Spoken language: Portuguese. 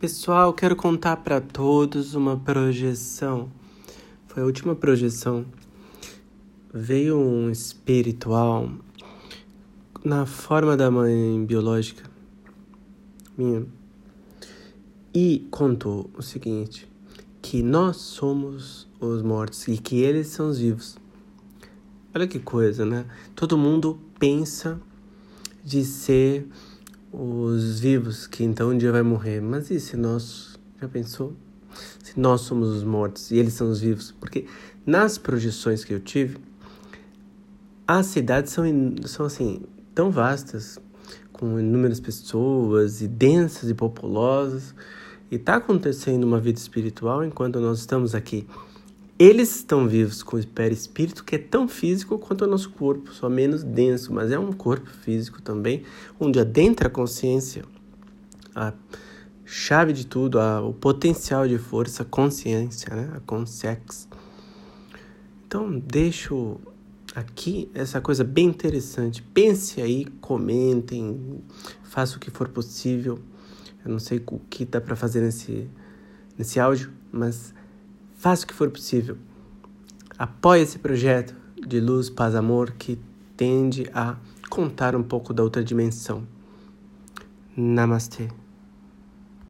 Pessoal, quero contar para todos uma projeção. Foi a última projeção. Veio um espiritual na forma da mãe biológica minha e contou o seguinte: que nós somos os mortos e que eles são os vivos. Olha que coisa, né? Todo mundo pensa de ser os vivos, que então um dia vai morrer. Mas e se nós, já pensou? Se nós somos os mortos e eles são os vivos? Porque nas projeções que eu tive, as cidades são, são assim, tão vastas, com inúmeras pessoas e densas e populosas, e está acontecendo uma vida espiritual enquanto nós estamos aqui. Eles estão vivos com o perispírito que é tão físico quanto o nosso corpo, só menos denso, mas é um corpo físico também, onde adentra a consciência, a chave de tudo, a, o potencial de força, a consciência, né? a consex. Então, deixo aqui essa coisa bem interessante. Pense aí, comentem, faça o que for possível. Eu não sei o que dá para fazer nesse, nesse áudio, mas Faça o que for possível. Apoie esse projeto de luz, paz, amor que tende a contar um pouco da outra dimensão. Namastê.